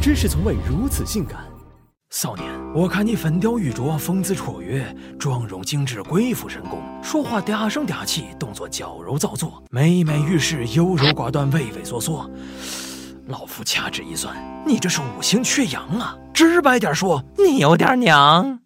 真是从未如此性感。少年，我看你粉雕玉琢，风姿绰约，妆容精致，鬼斧神工，说话嗲声嗲气，动作矫揉造作，每每遇事优柔寡断，畏畏缩缩。老夫掐指一算，你这是五行缺阳啊！直白点说，你有点娘。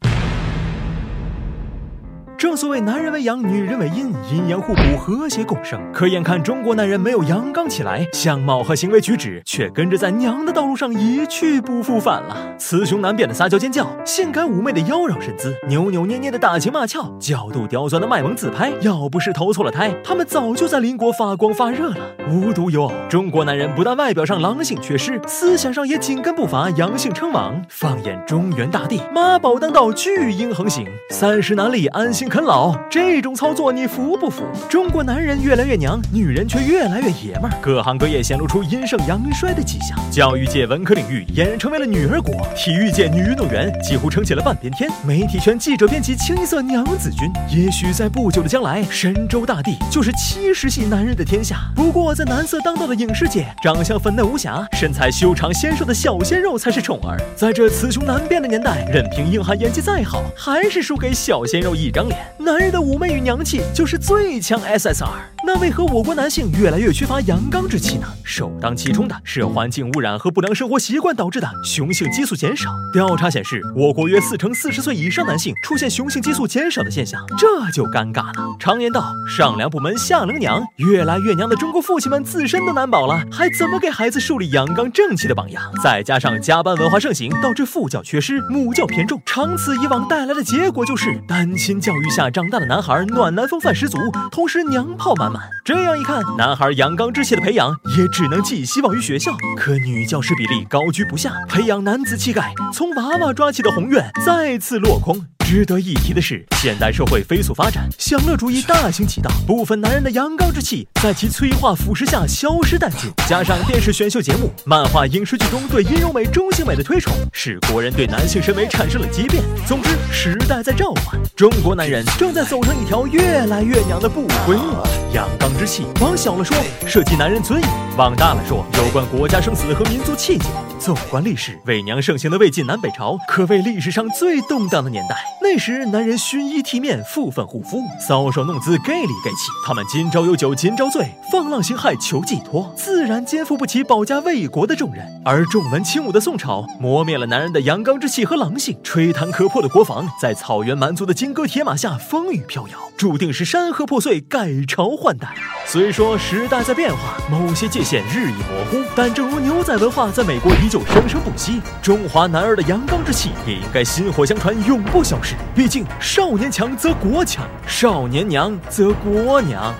正所谓男人为阳，女人为阴，阴阳互补，和谐共生。可眼看中国男人没有阳刚起来，相貌和行为举止却跟着在娘的道路上一去不复返了。雌雄难辨的撒娇尖叫，性感妩媚的妖娆身姿，扭扭捏捏的打情骂俏，角度刁钻的卖萌自拍，要不是投错了胎，他们早就在邻国发光发热了。无独有偶，中国男人不但外表上狼性缺失，思想上也紧跟步伐阳性称王。放眼中原大地，妈宝当道，巨婴横行，三十难立，安心。啃老这种操作你服不服？中国男人越来越娘，女人却越来越爷们儿，各行各业显露出阴盛阳衰的迹象。教育界文科领域俨然成为了女儿国，体育界女运动员几乎撑起了半边天，媒体圈记者编辑清一色娘子军。也许在不久的将来，神州大地就是七十系男人的天下。不过在男色当道的影视界，长相粉嫩无瑕、身材修长纤瘦的小鲜肉才是宠儿。在这雌雄难辨的年代，任凭硬汉演技再好，还是输给小鲜肉一张脸。男人的妩媚与娘气就是最强 SSR，那为何我国男性越来越缺乏阳刚之气呢？首当其冲的是环境污染和不良生活习惯导致的雄性激素减少。调查显示，我国约四成四十岁以上男性出现雄性激素减少的现象，这就尴尬了。常言道，上梁不门下能娘，越来越娘的中国父亲们自身都难保了，还怎么给孩子树立阳刚正气的榜样？再加上加班文化盛行，导致父教缺失，母教偏重，长此以往带来的结果就是单亲教育。下长大的男孩暖男风范十足，同时娘炮满满。这样一看，男孩阳刚之气的培养也只能寄希望于学校。可女教师比例高居不下，培养男子气概从娃娃抓起的宏愿再次落空。值得一提的是，现代社会飞速发展，享乐主义大行其道，部分男人的阳刚之气在其催化腐蚀下消失殆尽。加上电视选秀节目、漫画、影视剧中对阴柔美、中性美的推崇，使国人对男性审美产生了畸变。总之，时代在召唤，中国男人正在走上一条越来越娘的不归路。阳刚之气，往小了说，涉及男人尊严；往大了说，有关国家生死和民族气节。纵观历史，伪娘盛行的魏晋南北朝，可谓历史上最动荡的年代。那时，男人熏衣剃面、复粉护肤、搔首弄姿、gay 里 gay 气，他们今朝有酒今朝醉，放浪形骸求寄托，自然肩负不起保家卫国的重任。而重文轻武的宋朝，磨灭了男人的阳刚之气和狼性，吹弹可破的国防，在草原蛮族的金戈铁马下风雨飘摇，注定是山河破碎、改朝换代。虽说时代在变化，某些界限日益模糊，但正如牛仔文化在美国依旧生生不息，中华男儿的阳刚之气也应该薪火相传，永不消毕竟，少年强则国强，少年娘则国娘。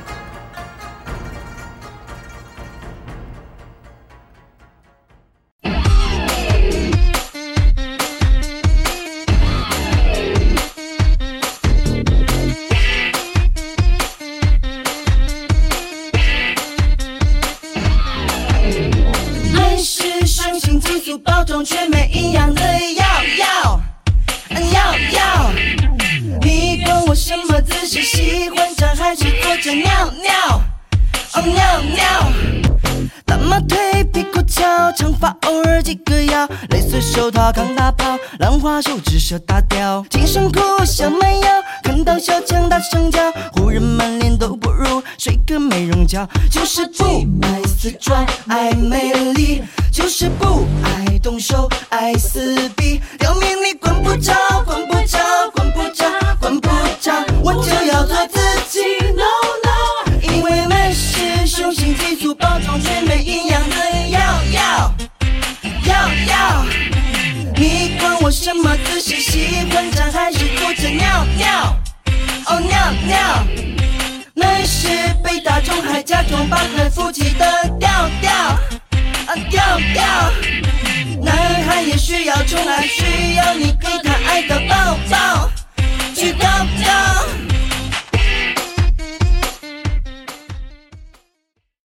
坐着尿尿？哦尿尿，大马腿屁股翘，长发偶尔系个腰，蕾丝手套扛大炮，兰花手指射大雕，紧身裤小蛮腰，看到小强大声叫，湖人满脸都不如睡个美容觉，就是不爱死拽，爱美丽，就是不爱动手，爱撕逼，假装把很夫妻的调调啊调调。男孩也需要宠爱，需要你给他爱的抱抱，去告